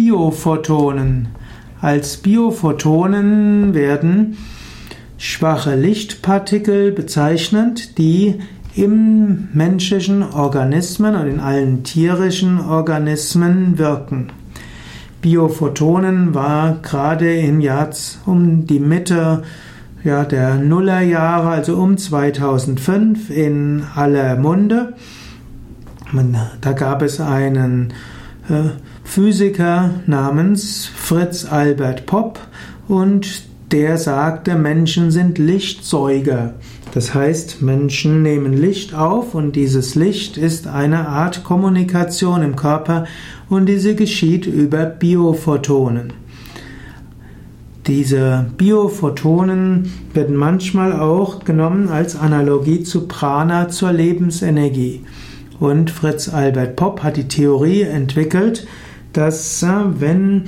Biophotonen. Als Biophotonen werden schwache Lichtpartikel bezeichnet, die im menschlichen Organismen und in allen tierischen Organismen wirken. Biophotonen war gerade im Jahr um die Mitte ja, der Nullerjahre, also um 2005, in aller Munde. Da gab es einen Physiker namens Fritz Albert Popp und der sagte, Menschen sind Lichtsäuger. Das heißt, Menschen nehmen Licht auf und dieses Licht ist eine Art Kommunikation im Körper und diese geschieht über Biophotonen. Diese Biophotonen werden manchmal auch genommen als Analogie zu Prana zur Lebensenergie. Und Fritz Albert Popp hat die Theorie entwickelt, dass äh, wenn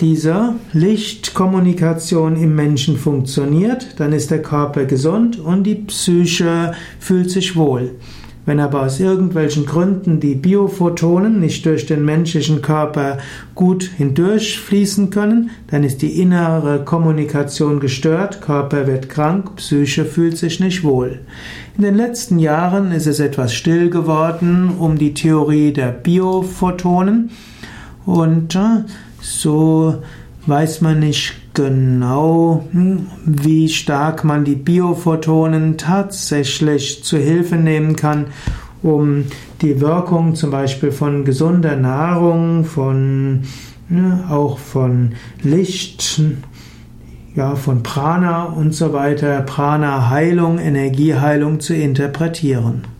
diese Lichtkommunikation im Menschen funktioniert, dann ist der Körper gesund und die Psyche fühlt sich wohl. Wenn aber aus irgendwelchen Gründen die Biophotonen nicht durch den menschlichen Körper gut hindurchfließen können, dann ist die innere Kommunikation gestört, Körper wird krank, Psyche fühlt sich nicht wohl. In den letzten Jahren ist es etwas still geworden um die Theorie der Biophotonen und äh, so weiß man nicht genau, hm, wie stark man die Biophotonen tatsächlich zu Hilfe nehmen kann, um die Wirkung zum Beispiel von gesunder Nahrung, von auch von Licht, ja, von Prana und so weiter, Prana-Heilung, Energieheilung zu interpretieren.